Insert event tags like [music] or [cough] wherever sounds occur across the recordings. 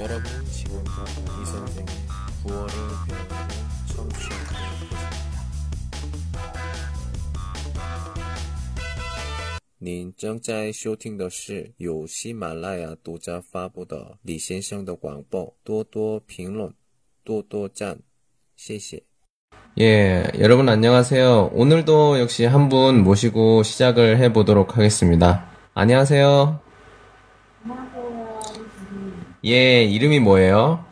여러분 지금부터 이선생의 9월을 배우는 청취하고 계십니다. 您正在收听的是由喜马拉雅独家发布的李先生的广播，多多评论，多多赞，谢谢。 예, 여러분 안녕하세요. 오늘도 역시 한 분 모시고 시작을 해보도록 하겠습니다. 안녕하세요. 예, 이름이 뭐예요?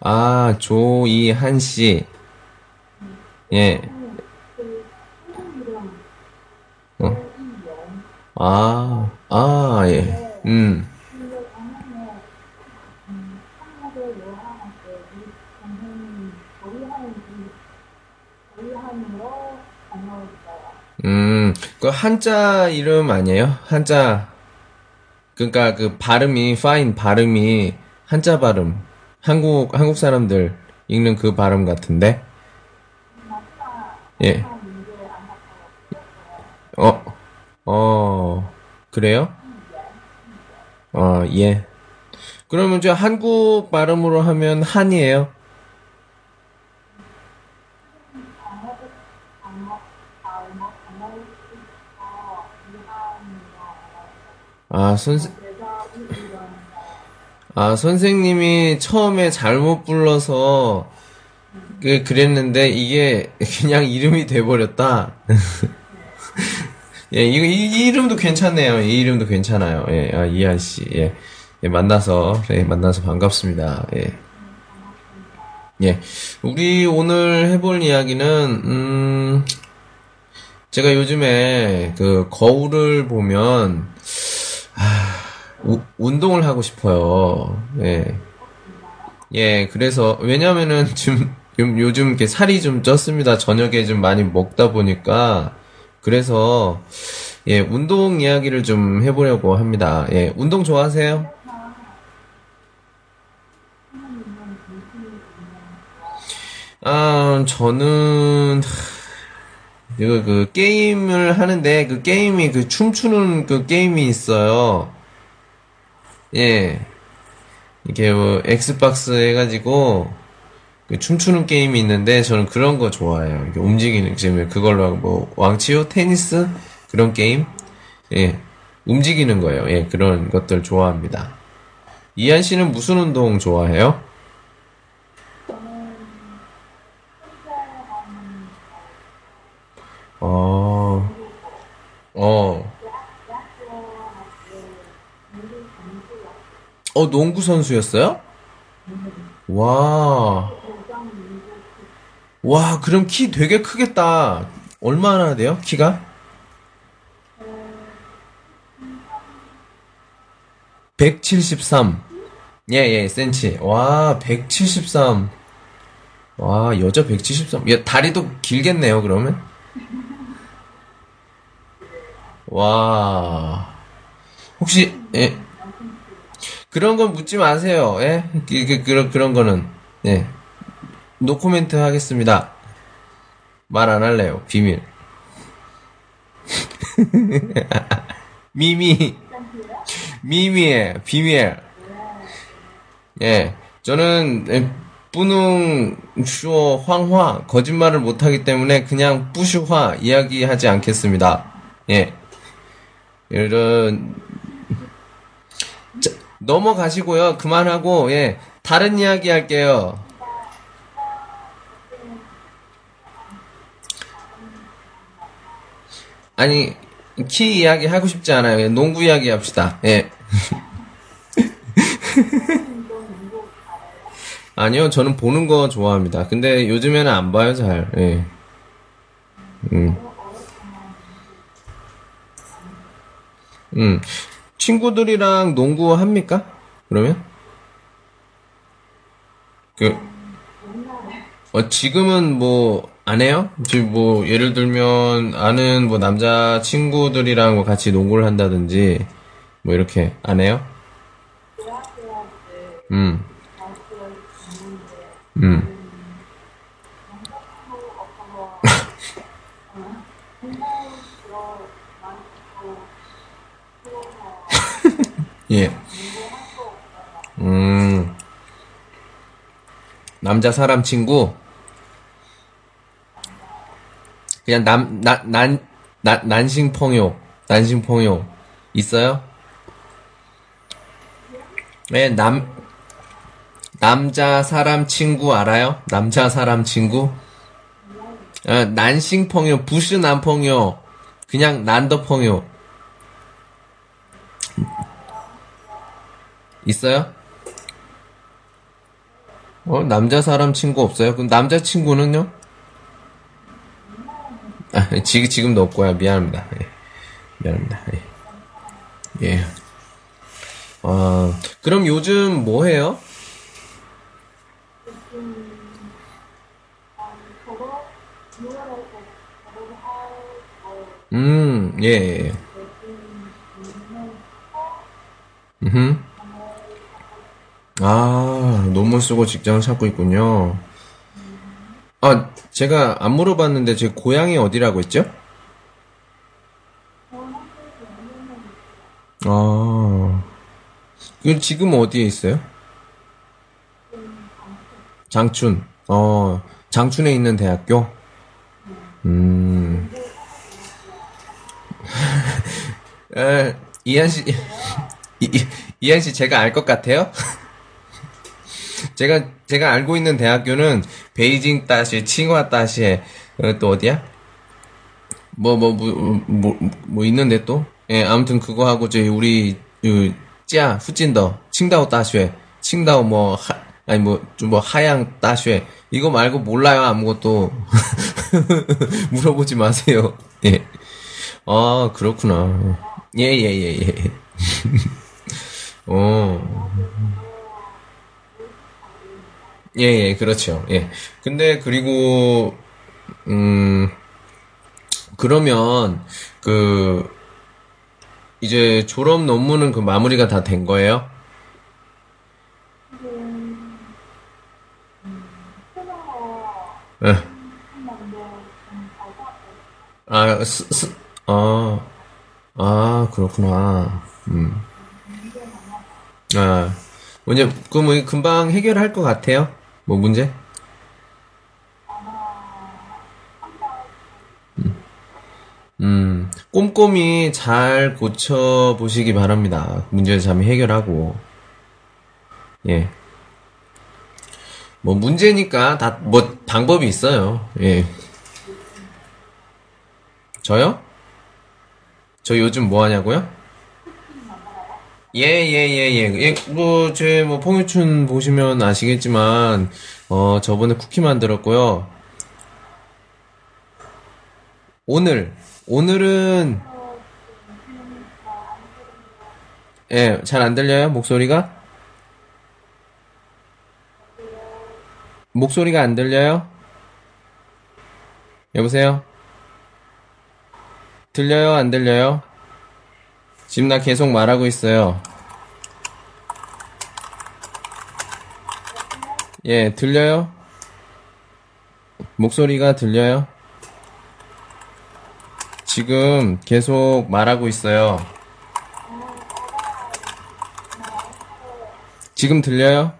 아, 조이한 씨. 예. 어. 아, 아, 예. 음. 음, 그 한자 이름 아니에요? 한자. 그러니까 그 발음이 파인 발음이 한자 발음. 한국 한국 사람들 읽는 그 발음 같은데. 예. 어. 어. 그래요? 어, 예. 그러면 저 한국 발음으로 하면 한이에요? 아, 선생, 아, 선생님이 처음에 잘못 불러서, 그, 그랬는데, 이게 그냥 이름이 돼버렸다. [laughs] 예, 이거, 이, 이 이름도 괜찮네요. 이 이름도 괜찮아요. 예, 아, 이한 씨. 예. 예, 만나서, 예, 만나서 반갑습니다. 예. 예. 우리 오늘 해볼 이야기는, 음, 제가 요즘에 그 거울을 보면, 우- 운동을 하고 싶어요. 예. 예, 그래서, 왜냐면은 좀, 요- 요즘 이렇게 살이 좀 쪘습니다. 저녁에 좀 많이 먹다 보니까. 그래서, 예, 운동 이야기를 좀 해보려고 합니다. 예, 운동 좋아하세요? 아, 저는, 이거 그 게임을 하는데 그 게임이 그 춤추는 그 게임이 있어요. 예. 이게 뭐 Xbox 해가지고 그 춤추는 게임이 있는데 저는 그런 거 좋아해요. 이렇게 움직이는 지금 그걸로 뭐 网球 테니스 그런 게임 예 움직이는 거예요. 예 그런 것들 좋아합니다. 이한 씨는 무슨 운동 좋아해요? 어 농구 선수였어요? 와, 와 그럼 키 되게 크겠다. 얼마나 돼요? 키가? 173. 예, 예, 센치. 와, 173. 와, 여자 173. 야, 다리도 길겠네요, 그러면? 와, 혹시, 예, 그런 건 묻지 마세요, 예? 그, 그, 그런, 그런 거는, 예. 노코멘트 하겠습니다. 말 안 할래요, 비밀. [laughs] 미미, 미미의 비밀. 예, 저는 에, 뿌능 슈어 황화 거짓말을 못하기 때문에 그냥 뿌슈화 이야기하지 않겠습니다. 예, 이런 자, 넘어가시고요. 그만하고 예 다른 이야기 할게요. 아니 키 이야기 하고 싶지 않아요. 예, 농구 이야기 합시다. 예. [laughs] 아니요, 저는 보는 거 좋아합니다. 근데 요즘에는 안 봐요, 잘. 예. 음. 음. 친구들이랑 농구 합니까? 그러면? 그, 어, 지금은 뭐, 안 해요? 지금 뭐, 예를 들면, 아는 뭐, 남자 친구들이랑 뭐 같이 농구를 한다든지, 뭐, 이렇게, 안 해요? 음, 음. 예. 음. 남자 사람 친구? 그냥 남, 나, 난, 나, 난싱펑요. 난싱펑요. 있어요? 네, 남, 남자 사람 친구 알아요? 남자 사람 친구? 어, 난싱펑요. 부스 남펑요. 그냥 난더펑요. 있어요? 어, 남자 사람 친구 없어요? 그럼 남자 친구는요? 아, 지금, 지금도 없고요. 미안합니다. 예. 미안합니다. 예. 예. 아, 그럼 요즘 뭐 해요? 음, 예, 예. 음. 아, 논문 쓰고 직장을 찾고 있군요. 아, 제가 안 물어봤는데 제 고향이 어디라고 했죠? 아, 그 지금 어디에 있어요? 장춘. 어, 장춘에 있는 대학교? 음. [laughs] 에, 이한 씨, [laughs] 이, 이- 이한 씨 제가 알 것 같아요? [laughs] 제가 제가 알고 있는 대학교는 베이징 따시, 칭화 따시에 어, 또 어디야? 뭐뭐 뭐 뭐 뭐 있는데 또? 예, 아무튼 그거 하고 저희 우리 그家 후진더 칭다오 따쉐 칭다오 뭐 하, 아니 뭐 좀 뭐 하양 따쉐 이거 말고 몰라요 아무것도 [laughs] 물어보지 마세요. 예. 아 그렇구나. 예 예 예 예, 예. [laughs] 어. 예, 예, 그렇죠. 예. 근데, 그리고, 음, 그러면, 그, 이제 졸업 논문은 그 마무리가 다 된 거예요? 예. 아, 스, 스, 아, 아, 그렇구나. 음. 아, 뭐냐, 그, 뭐, 금방 해결할 것 같아요? 뭐, 문제? 음, 꼼꼼히 잘 고쳐보시기 바랍니다. 문제를 잘 해결하고. 예. 뭐, 문제니까 다, 뭐, 방법이 있어요. 예. 저요? 저 요즘 뭐 하냐고요? 예, 예, 예, 예. 예, 뭐, 제, 뭐, 퐁유춘 보시면 아시겠지만, 어, 저번에 쿠키 만들었고요. 오늘, 오늘은, 예, 잘 안 들려요? 목소리가? 목소리가 안 들려요? 여보세요? 들려요? 안 들려요? 지금 나 계속 말하고 있어요. 예, 들려요? 목소리가 들려요? 지금 계속 말하고 있어요. 지금 들려요?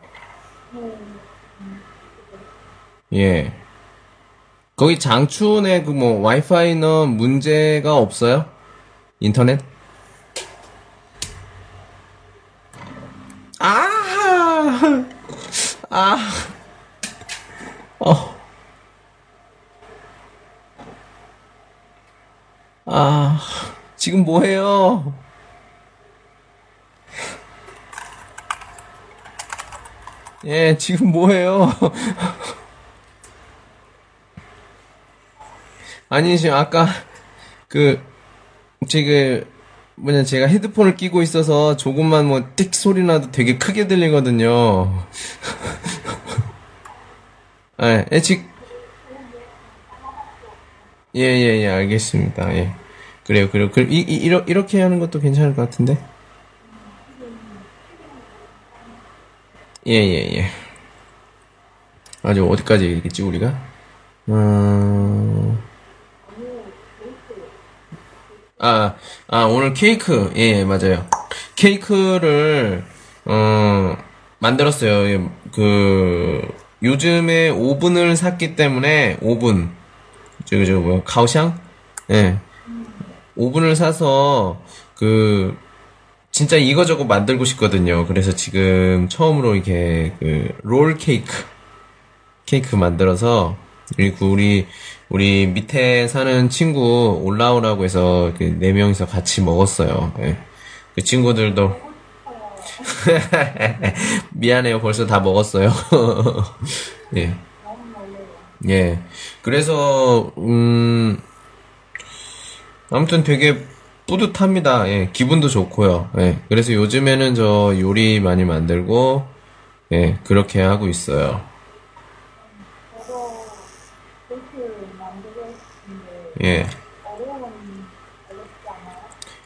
예. 거기 장춘에 그뭐 와이파이는 문제가 없어요? 인터넷? 아, 어, 아, 지금 뭐해요? 예, 지금 뭐해요? 아니, 지금 아까 그, 지금, 뭐냐, 제가 헤드폰을 끼고 있어서 조금만 뭐, 띡 소리 나도 되게 크게 들리거든요. 예, 예, 지, 예, 예, 예, 알겠습니다. 예. 그래요, 그래요. 그, 이, 이, 이러, 이렇게 하는 것도 괜찮을 것 같은데? 예, 예, 예. 아주 어디까지 얘기했지, 우리가? 음, 아, 아, 오늘 케이크. 예, 맞아요. 케이크를 어 만들었어요. 예, 그 요즘에 오븐을 샀기 때문에 오븐 저거 저거 뭐야 가오샹? 예. 오븐을 사서 그 진짜 이거저거 만들고 싶거든요. 그래서 지금 처음으로 이렇게 그 롤 케이크 케이크 만들어서 그리고 우리 우리 밑에 사는 친구 올라오라고 해서 그 네 명이서 같이 먹었어요. 예. 그 친구들도 [laughs] 미안해요. 벌써 다 먹었어요. [laughs] 예. 예. 그래서 음 아무튼 되게 뿌듯합니다. 예. 기분도 좋고요. 예. 그래서 요즘에는 저 요리 많이 만들고 예, 그렇게 하고 있어요. 예. 어려운 어렵지 않아요?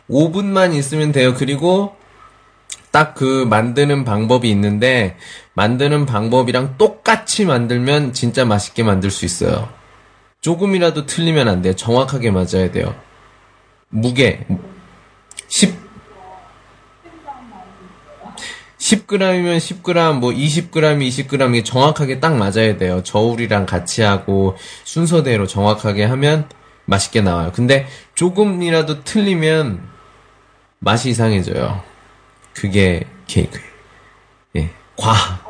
5분만 있으면 돼요. 그리고 딱 그 만드는 방법이 있는데 만드는 방법이랑 똑같이 만들면 진짜 맛있게 만들 수 있어요. 조금이라도 틀리면 안 돼요. 정확하게 맞아야 돼요. 무게 10 10g이면 10g, 뭐 20g, 20g 이 정확하게 딱 맞아야 돼요. 저울이랑 같이 하고 순서대로 정확하게 하면 맛있게 나와요. 근데 조금이라도 틀리면 맛이 이상해져요. 그게 케이크예요. 예. 과.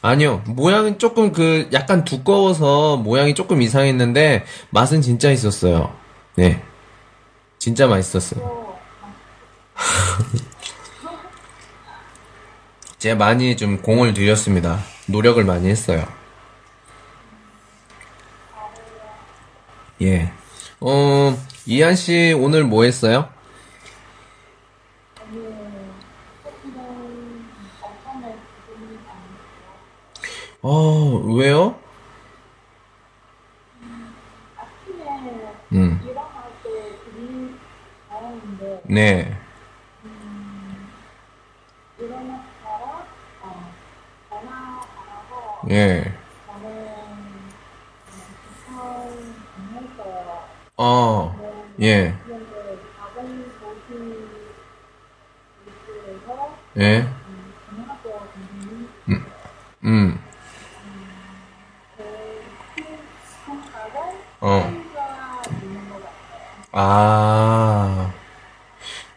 아니요. 모양은 조금 그 약간 두꺼워서 모양이 조금 이상했는데 맛은 진짜 있었어요. 네. 진짜 맛있었어요. [laughs] 제가 많이 좀 공을 들였습니다. 노력을 많이 했어요. 예. 어, 이한 씨 오늘 뭐 했어요? 어, 왜요? 음, 네. 예. 어, 예. 예. 음, 성과를 어. 아.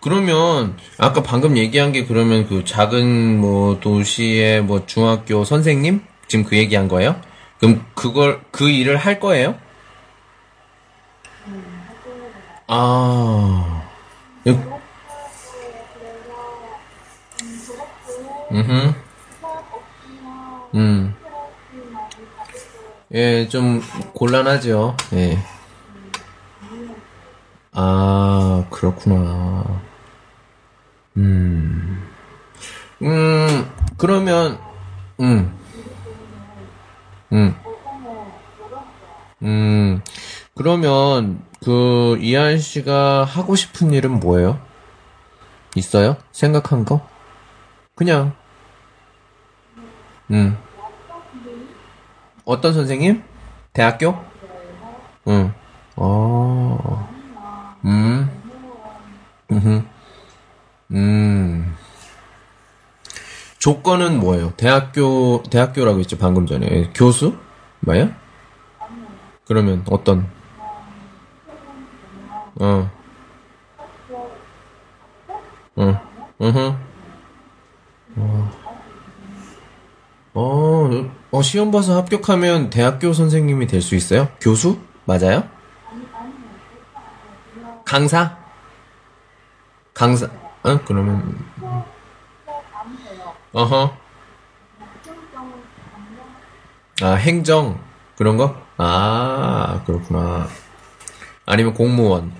그러면, 아까 방금 얘기한 게 그러면 그 작은 뭐 도시의 뭐 중학교 선생님? 지금 그 얘기한 거예요? 그럼 그걸, 그 일을 할 거예요? 아. 요- 음흠. 음. 예, 좀 곤란하죠. 예. 아, 그렇구나. 음. 음, 그러면, 음. 음. 음, 그러면, 그, 이한 씨가 하고 싶은 일은 뭐예요? 있어요? 생각한 거? 그냥, 음. 어떤 선생님? 대학교? 응. 어. 음. 음. 음. 조건은 뭐예요? 대학교, 대학교라고 했죠, 방금 전에. 교수? 뭐야? 그러면 어떤? 어. 어. 으흠. 어, 어, 시험 봐서 합격하면 대학교 선생님이 될 수 있어요? 교수? 맞아요? 강사? 강사, 어? 그러면, 어허. 아, 행정, 그런 거? 아, 그렇구나. 아니면 공무원.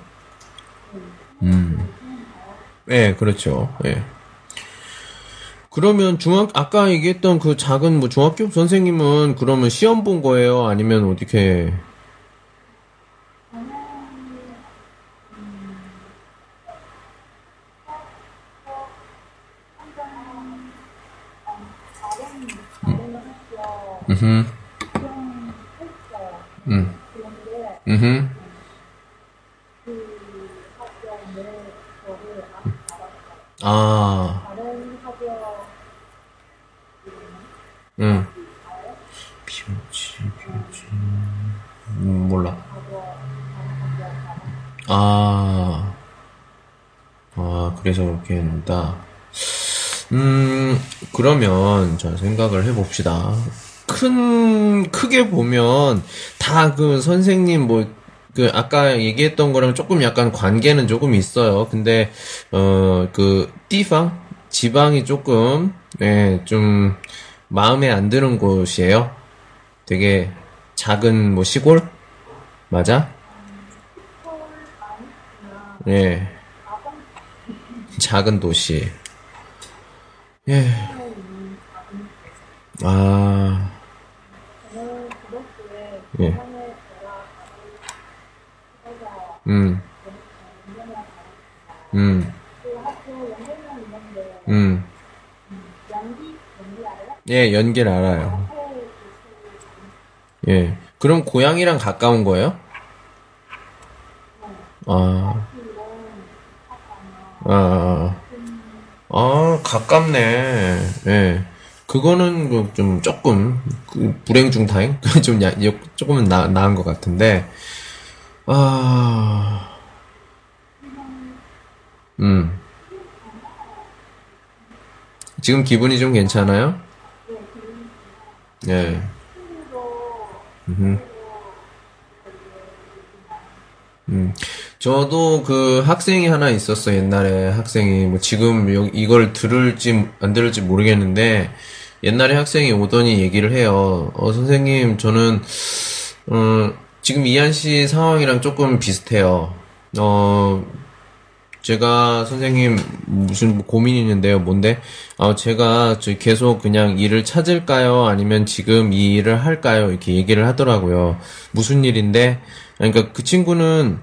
음. 예, 그렇죠. 예. 그러면 중학, 아까 얘기했던 그 작은 뭐 중학교 선생님은 그러면 시험 본 거예요? 아니면 어떻게, 음흠, 음, 음흠, 아, 응. 비오지. 음, 몰라. 아, 아, 그래서 그렇게 했다. 음, 그러면, 자, 생각을 해봅시다. 큰, 크게 보면, 다 그 선생님 뭐, 그, 아까 얘기했던 거랑 조금 약간 관계는 조금 있어요. 근데, 어, 그, 띠방? 지방이 조금, 예, 좀, 마음에 안 드는 곳이에요. 되게 작은 뭐 시골? 맞아? 예. 작은 도시. 예. 아, 예. 음, 음, 음. 예, 연길 알아요. 예. 그럼 고향이랑 가까운 거예요? 아, 아, 아, 아, 가깝네. 예. 그거는 그좀 조금 그 불행 중 다행 [laughs] 좀 야, 요- 조금은 나, 나은 것 같은데 아, 음. 지금 기분이 좀 괜찮아요? 예. 음. 음. 저도 그 학생이 하나 있었어, 옛날에 학생이. 뭐 지금 요- 이걸 들을지 안 들을지 모르겠는데, 옛날에 학생이 오더니 얘기를 해요. 어, 선생님, 저는, 어, 지금 이한 씨 상황이랑 조금 비슷해요. 어, 제가 선생님 무슨 고민이 있는데요. 뭔데? 아, 제가 저 계속 그냥 일을 찾을까요? 아니면 지금 이 일을 할까요? 이렇게 얘기를 하더라고요. 무슨 일인데? 그러니까 그 친구는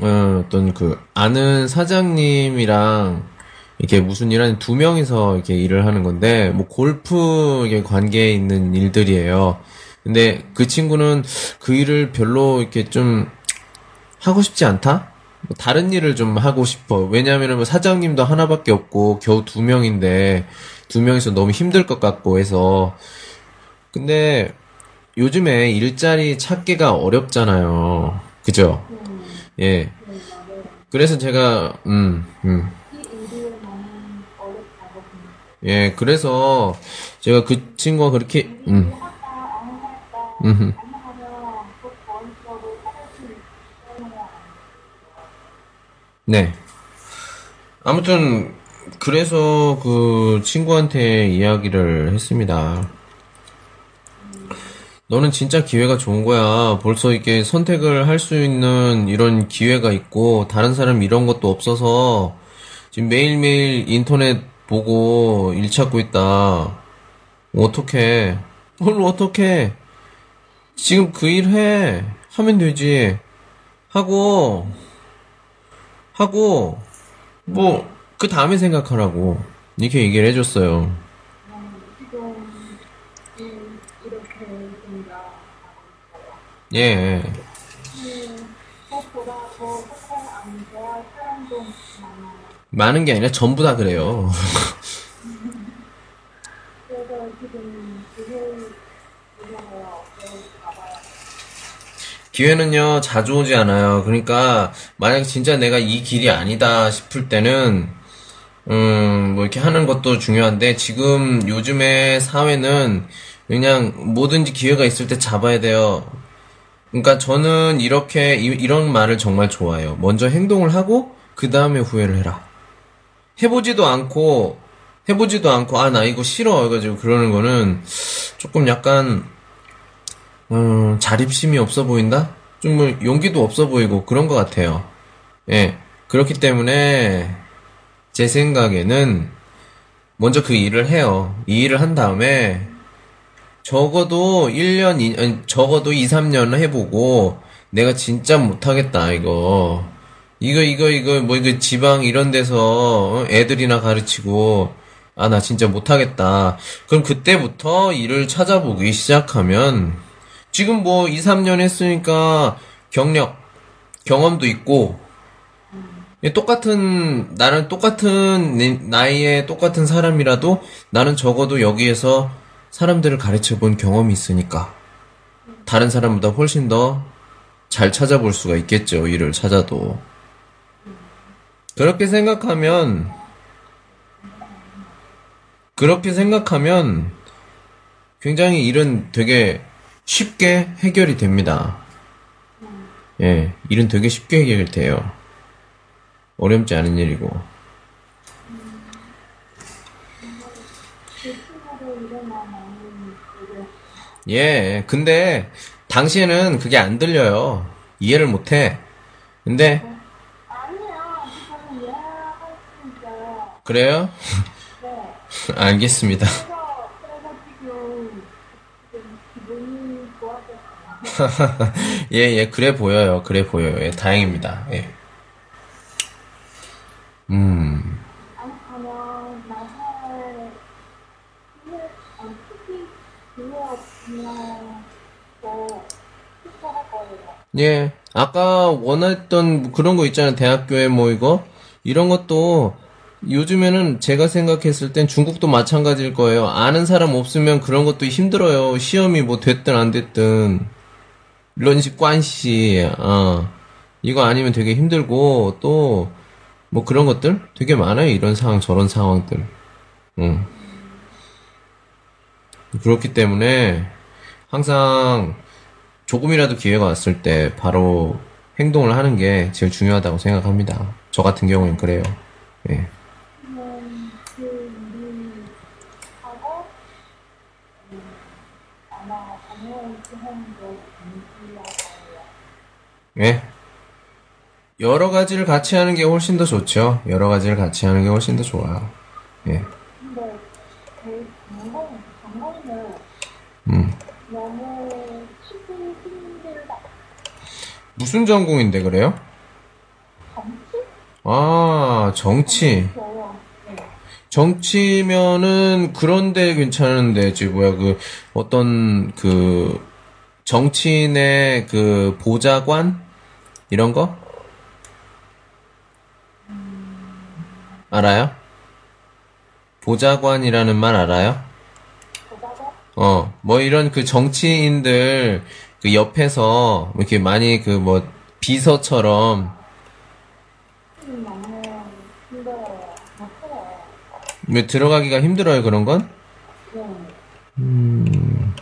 어, 어떤 그 아는 사장님이랑 이렇게 무슨 일 하는 두 명이서 이렇게 일을 하는 건데 뭐 골프 관계에 있는 일들이에요. 근데 그 친구는 그 일을 별로 이렇게 좀 하고 싶지 않다? 뭐 다른 일을 좀 하고 싶어. 왜냐하면 뭐 사장님도 하나밖에 없고 겨우 두 명인데 두 명이서 너무 힘들 것 같고 해서 근데 요즘에 일자리 찾기가 어렵잖아요. 그죠? 예. 그래서 제가 음, 음. 예, 그래서 제가 그 친구가 그렇게 음. 있어야 네. 아무튼 그래서 그 친구한테 이야기를 했습니다. 너는 진짜 기회가 좋은 거야. 벌써 이렇게 선택을 할 수 있는 이런 기회가 있고 다른 사람 이런 것도 없어서 지금 매일매일 인터넷 보고 일 찾고 있다. 어떡해. 뭘 어떡해. 지금 그 일 해. 하면 되지. 하고 하고 뭐 그 다음에 생각하라고 이렇게 얘기를 해줬어요. 지금 음, 이렇게 된다. 예, 그것보다 더 색깔 안 좋아할 사람도 많아요. 많은 게 아니라 전부 다 그래요. 그래서 지금 그걸 보려고요. 여기 가봐요. 기회는요 자주 오지 않아요. 그러니까 만약 진짜 내가 이 길이 아니다 싶을 때는 음 뭐 이렇게 하는 것도 중요한데 지금 요즘의 사회는 그냥 뭐든지 기회가 있을 때 잡아야 돼요. 그러니까 저는 이렇게 이, 런 말을 정말 좋아해요. 먼저 행동을 하고 그 다음에 후회를 해라. 해보지도 않고 해보지도 않고 아 나 이거 싫어 해가지고 그러는 거는 조금 약간 음, 자립심이 없어 보인다? 좀 뭐 용기도 없어 보이고 그런 것 같아요. 예. 그렇기 때문에 제 생각에는 먼저 그 일을 해요. 이 일을 한 다음에 적어도 1년, 2, 아니, 적어도 2, 3년 해보고 내가 진짜 못하겠다, 이거. 이거, 이거, 이거, 뭐, 이거 지방 이런 데서 어, 애들이나 가르치고, 아, 나 진짜 못하겠다. 그럼 그때부터 일을 찾아보기 시작하면, 지금 뭐 2, 3년 했으니까 경력, 경험도 있고, 예, 똑같은, 나는 똑같은 내- 나이에 똑같은 사람이라도 나는 적어도 여기에서 사람들을 가르쳐 본 경험이 있으니까 다른 사람보다 훨씬 더 잘 찾아볼 수가 있겠죠. 일을 찾아도. 그렇게 생각하면, 그렇게 생각하면 굉장히 일은 되게 쉽게 해결이 됩니다. 예, 일은 되게 쉽게 해결돼요. 어렵지 않은 일이고. 유튜브로 일어나면 되게 예, 근데 당시에는 그게 안 들려요. 이해를 못 해. 근데 그래요? 네 [laughs] 알겠습니다. [laughs] 예, 예, 그래 보여요. 그래 보여요. 예, 다행입니다. 예. 음, 아니 그러면 나중에 기회 아니 특히 기회 없으면 또 투자할 거 예. 아까 원했던 뭐 그런 거 있잖아요. 대학교에 뭐 이거 이런 것도 요즘에는 제가 생각했을 땐 중국도 마찬가지일 거예요. 아는 사람 없으면 그런 것도 힘들어요. 시험이 뭐 됐든 안 됐든 런시 관시 아 이거 아니면 되게 힘들고 또 뭐 그런 것들 되게 많아요. 이런 상황 저런 상황들. 응. 그렇기 때문에 항상 조금이라도 기회가 왔을 때 바로 행동을 하는 게 제일 중요하다고 생각합니다. 저 같은 경우엔 그래요. 예. 예. 여러 가지를 같이 하는 게 훨씬 더 좋죠. 여러 가지를 같이 하는 게 훨씬 더 좋아요. 예. 근데 전공은 음. 너무 치기 힘들다. 무슨 전공인데 그래요? 정치? 아, 정치. 정치면은 그런데 괜찮은데, 지 뭐야, 그, 어떤, 그, 정치인의 그, 보좌관? 이런 거? 알아요? 보좌관이라는 말 알아요? 어, 뭐 이런 그 정치인들 그 옆에서 이렇게 많이 그 뭐 비서처럼. 왜 들어가기가 힘들어요, 그런 건? 네. 음.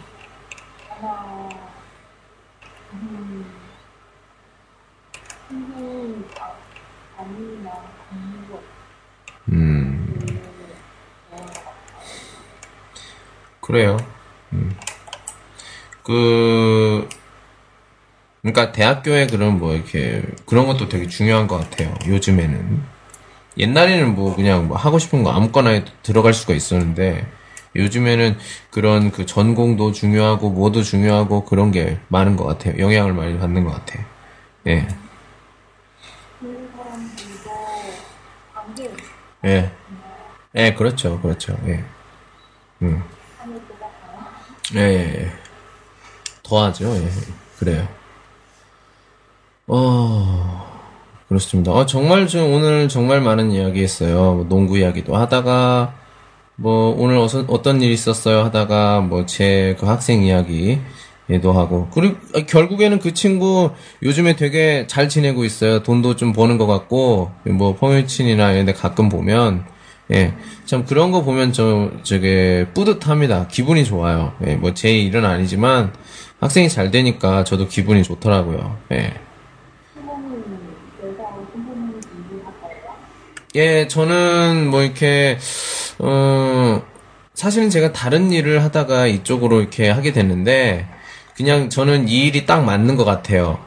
음. 그래요. 음. 그, 그러니까 대학교에 그런 뭐 이렇게 그런 것도 되게 중요한 것 같아요. 요즘에는. 옛날에는 뭐 그냥 뭐 하고 싶은 거 아무거나 들어갈 수가 있었는데 요즘에는 그런 그 전공도 중요하고 뭐도 중요하고 그런 게 많은 것 같아요. 영향을 많이 받는 것 같아요. 예, 예, 예, 그렇죠, 그렇죠, 예, 음. 예, 예, 예. 더하죠, 예, 그래요. 어, 그렇습니다. 어, 정말 저 오늘 정말 많은 이야기 했어요. 뭐 농구 이야기도 하다가, 뭐, 오늘 어서, 어떤 일 있었어요 하다가, 뭐, 제 그 학생 이야기, 얘도 하고. 그리고, 아, 결국에는 그 친구 요즘에 되게 잘 지내고 있어요. 돈도 좀 버는 것 같고, 뭐, 펑유친이나 이런 데 가끔 보면, 예. 참 그런 거 보면 저, 저게 뿌듯합니다. 기분이 좋아요. 예, 뭐, 제 일은 아니지만, 학생이 잘 되니까 저도 기분이 좋더라고요. 예. 예, 저는 뭐 이렇게, 어, 사실은 제가 다른 일을 하다가 이쪽으로 이렇게 하게 됐는데, 그냥 저는 이 일이 딱 맞는 것 같아요.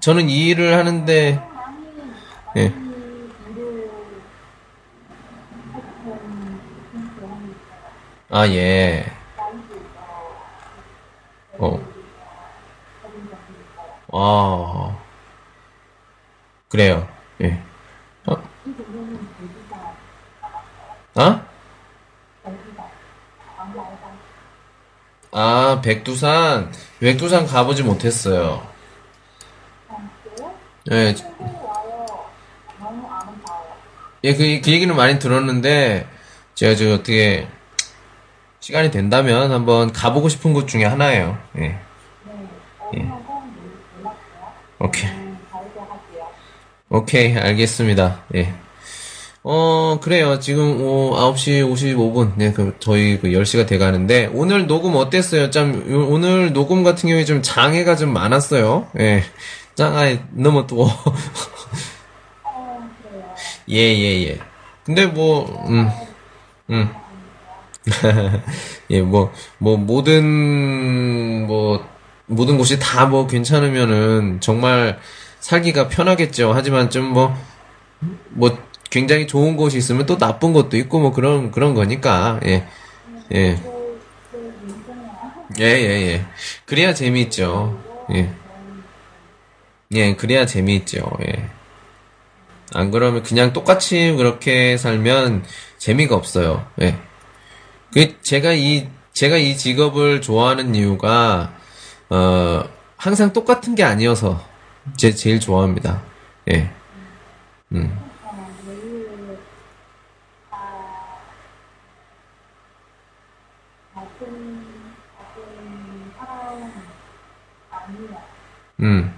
저는 이 일을 하는데, 예. 아, 예. 어. 아, 그래요. 예. 어? 아? 아, 백두산. 백두산 가보지 못했어요. 예. 예, 그, 그 얘기는 많이 들었는데, 제가 저 어떻게, 시간이 된다면 한번 가보고 싶은 곳 중에 하나예요. 예. 네. 연락해요. 오케이. 음. 오케이, 알겠습니다. 예. 어, 그래요. 지금, 오, 9시 55분. 네, 그, 저희 그 10시가 돼 가는데, 오늘 녹음 어땠어요? 참, 요- 오늘 녹음 같은 경우에 좀 장애가 좀 많았어요. 예. 장애, 너무 또. 어, 그래요. 예, 예, 예. 근데 뭐, 음, 음. [laughs] 예, 뭐, 뭐, 모든, 뭐, 모든 곳이 다 뭐 괜찮으면은 정말 살기가 편하겠죠. 하지만 좀 뭐, 뭐, 굉장히 좋은 곳이 있으면 또 나쁜 곳도 있고 뭐 그런, 그런 거니까, 예, 예. 예, 예, 예. 그래야 재미있죠. 예. 예, 그래야 재미있죠. 예. 안 그러면 그냥 똑같이 그렇게 살면 재미가 없어요. 예. 그, 제가 이, 제가 이 직업을 좋아하는 이유가, 어, 항상 똑같은 게 아니어서, 제, 제일 좋아합니다. 예. 음. 어. 음.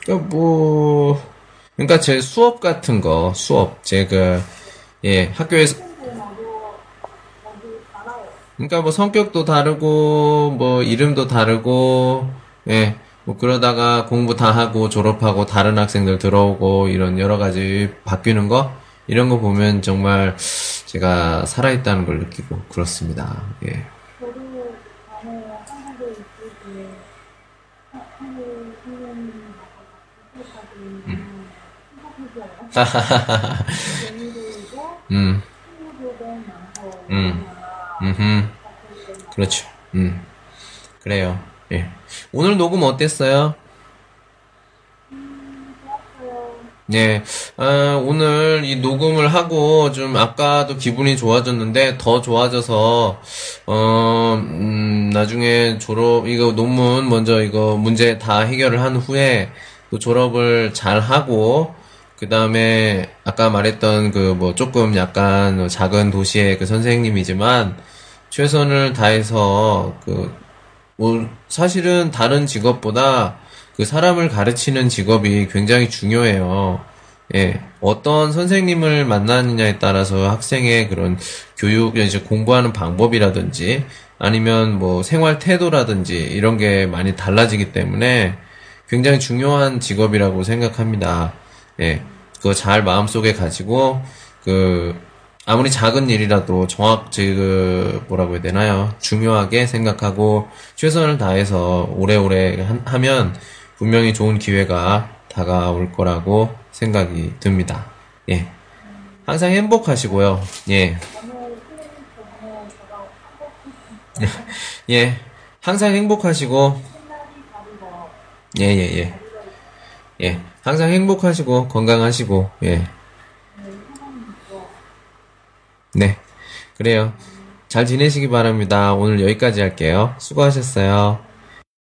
그러니까 뭐, 그러니까 제 수업 같은 거, 수업, 제가, 예, 학교에서, 친구들마도 모두 달라요. 그러니까 뭐 성격도 다르고, 뭐 이름도 다르고, 예, 뭐 그러다가 공부 다 하고 졸업하고 다른 학생들 들어오고 이런 여러 가지 바뀌는 거, 이런 거 보면 정말 제가 살아있다는 걸 느끼고 그렇습니다. 예. 음, 많고 음. 음흠. 그렇죠. 음. 그래요. 예. 오늘 녹음 어땠어요? 네, 아, 오늘 이 녹음을 하고 좀 아까도 기분이 좋아졌는데 더 좋아져서 어, 음, 나중에 졸업 이거 논문 먼저 이거 문제 다 해결을 한 후에 또 졸업을 잘 하고 그 다음에 아까 말했던 그 뭐 조금 약간 작은 도시의 그 선생님이지만 최선을 다해서 그 뭐, 사실은 다른 직업보다 그 사람을 가르치는 직업이 굉장히 중요해요. 예, 어떤 선생님을 만나느냐에 따라서 학생의 그런 교육, 이제 공부하는 방법이라든지 아니면 뭐 생활 태도라든지 이런 게 많이 달라지기 때문에 굉장히 중요한 직업이라고 생각합니다. 예, 그거 잘 마음속에 가지고 그 아무리 작은 일이라도 정확, 그, 뭐라고 해야 되나요? 중요하게 생각하고 최선을 다해서 오래오래 한- 하면 분명히 좋은 기회가 다가올 거라고 생각이 듭니다. 예. 항상 행복하시고요. 예. [laughs] 예. 항상 행복하시고, 예, 예, 예. 예. 항상 행복하시고, 건강하시고, 예. 네. 그래요. 잘 지내시기 바랍니다. 오늘 여기까지 할게요. 수고하셨어요.